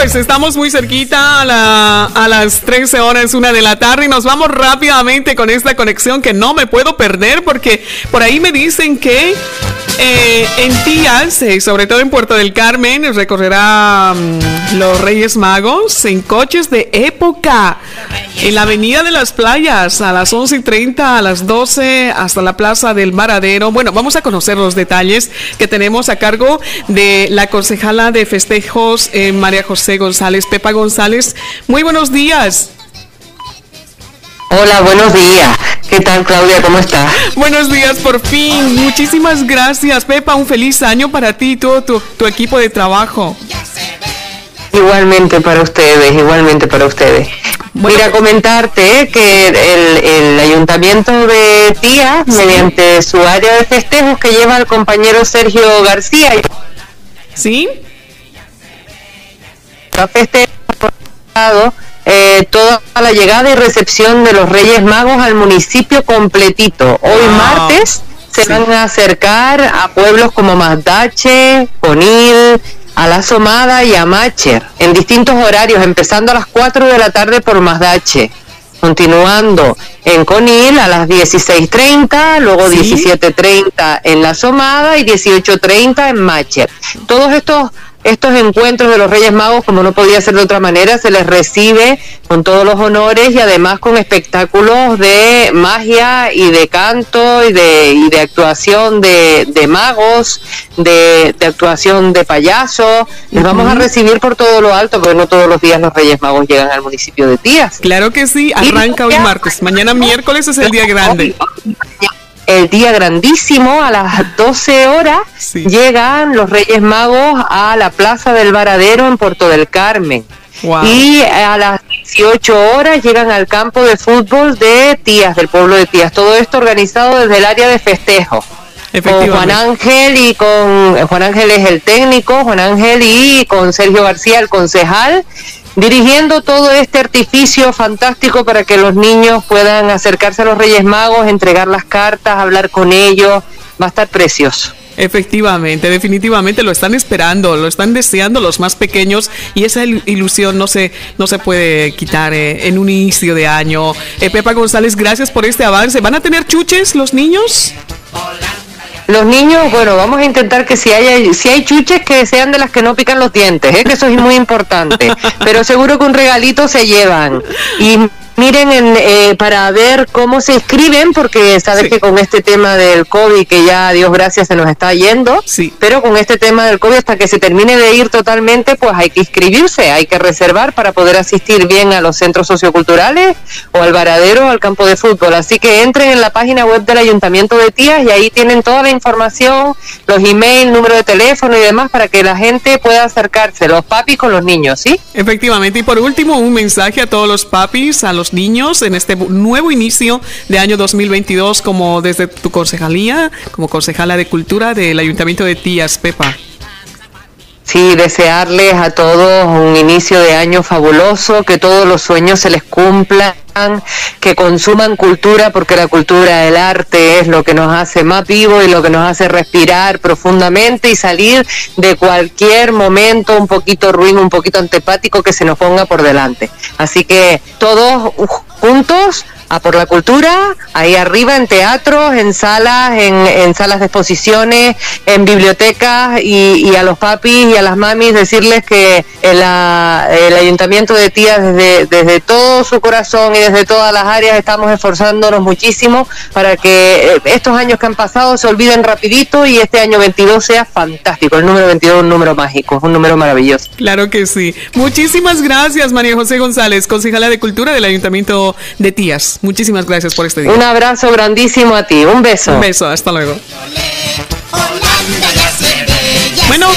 pues estamos muy cerquita a, la, a las 13 horas, una de la tarde y nos vamos rápidamente con esta conexión que no me puedo perder porque por ahí me dicen que eh, en Tías, eh, sobre todo en Puerto del Carmen, recorrerá mm, los Reyes Magos en coches de época. En la Avenida de las Playas, a las 11 y 30, a las 12, hasta la Plaza del Maradero. Bueno, vamos a conocer los detalles que tenemos a cargo de la concejala de festejos, eh, María José González, Pepa González. Muy buenos días. Hola, buenos días. ¿Qué tal, Claudia? ¿Cómo estás? Buenos días, por fin. Muchísimas gracias, Pepa. Un feliz año para ti y todo tu, equipo de trabajo. Igualmente para ustedes, igualmente para ustedes. Voy a comentarte que el, ayuntamiento de Tía, mediante su área de festejos que lleva el compañero Sergio García. ¿Sí? Festejado toda la llegada y recepción de los Reyes Magos al municipio completito. Hoy martes se van a acercar a pueblos como Mazdache, Conil, a La Somada y a Macher, en distintos horarios, empezando a las 4 de la tarde por Mazdache, continuando en Conil a las 16.30, luego 17.30 en La Somada y 18.30 en Macher. Todos estos estos encuentros de los Reyes Magos, como no podía ser de otra manera, se les recibe con todos los honores y además con espectáculos de magia y de canto y de, y de actuación de, magos, de, actuación de payasos. Les vamos a recibir por todo lo alto, porque no todos los días los Reyes Magos llegan al municipio de Tías. Claro que sí, arranca hoy martes. Mañana miércoles es el día grande el día grandísimo, a las 12 horas, llegan los Reyes Magos a la Plaza del Varadero en Puerto del Carmen. Y a las 18 horas llegan al campo de fútbol de Tías, del pueblo de Tías. Todo esto organizado desde el área de festejo. Con Juan Ángel y con Juan Ángel es el técnico, Juan Ángel y con Sergio García el concejal dirigiendo todo este artificio fantástico para que los niños puedan acercarse a los Reyes Magos, entregar las cartas, hablar con ellos. Va a estar precioso. Efectivamente, definitivamente lo están esperando, lo están deseando los más pequeños y esa ilusión no se, no se puede quitar eh, en un inicio de año. Eh, Pepa González, gracias por este avance. ¿Van a tener chuches los niños? Los niños, bueno, vamos a intentar que si hay, si hay chuches que sean de las que no pican los dientes, ¿eh? que eso es muy importante. Pero seguro que un regalito se llevan. Miren en, eh, para ver cómo se inscriben, porque sabes que con este tema del COVID, que ya Dios gracias se nos está yendo, sí. pero con este tema del COVID, hasta que se termine de ir totalmente, pues hay que inscribirse, hay que reservar para poder asistir bien a los centros socioculturales o al varadero o al campo de fútbol. Así que entren en la página web del Ayuntamiento de Tías y ahí tienen toda la información, los emails, número de teléfono y demás para que la gente pueda acercarse, los papis con los niños, ¿sí? Efectivamente. Y por último, un mensaje a todos los papis, a los niños en este nuevo inicio de año 2022 como desde tu concejalía, como concejala de cultura del Ayuntamiento de Tías, Pepa. Sí, desearles a todos un inicio de año fabuloso, que todos los sueños se les cumplan, que consuman cultura, porque la cultura, el arte es lo que nos hace más vivos y lo que nos hace respirar profundamente y salir de cualquier momento un poquito ruin, un poquito antipático que se nos ponga por delante. Así que todos juntos a por la cultura, ahí arriba en teatros, en salas, en, salas de exposiciones, en bibliotecas y, a los papis y a las mamis decirles que el, el ayuntamiento de Tías desde, desde todo su corazón y desde todas las áreas estamos esforzándonos muchísimo para que eh, estos años que han pasado se olviden rapidito y este año 22 sea fantástico. El número 22 es un número mágico, es un número maravilloso. Claro que sí. Muchísimas gracias María José González, concejala de Cultura del Ayuntamiento de Tías. Muchísimas gracias por este día. Un abrazo grandísimo a ti. Un beso. Un beso. Hasta luego. Bueno,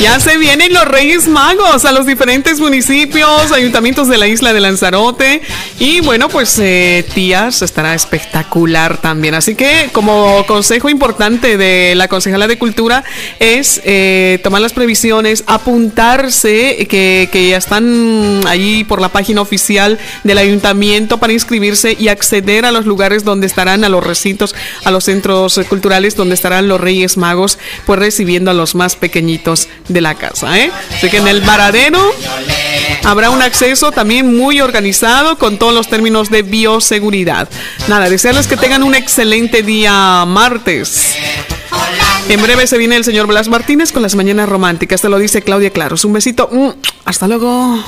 ya se vienen los Reyes Magos a los diferentes municipios, ayuntamientos de la isla de Lanzarote. Y bueno, pues eh, tías estará espectacular también. Así que como consejo importante de la Concejala de Cultura es eh, tomar las previsiones, apuntarse, que, que ya están allí por la página oficial del ayuntamiento para inscribirse y acceder a los lugares donde estarán, a los recintos, a los centros culturales donde estarán los Reyes Magos, pues recibiendo a los más pequeñitos de la casa. ¿eh? Así que en el varadero habrá un acceso también muy organizado con todos los términos de bioseguridad. Nada, desearles que tengan un excelente día martes. En breve se viene el señor Blas Martínez con las mañanas románticas. Te lo dice Claudia Claros. Un besito. Mm, hasta luego.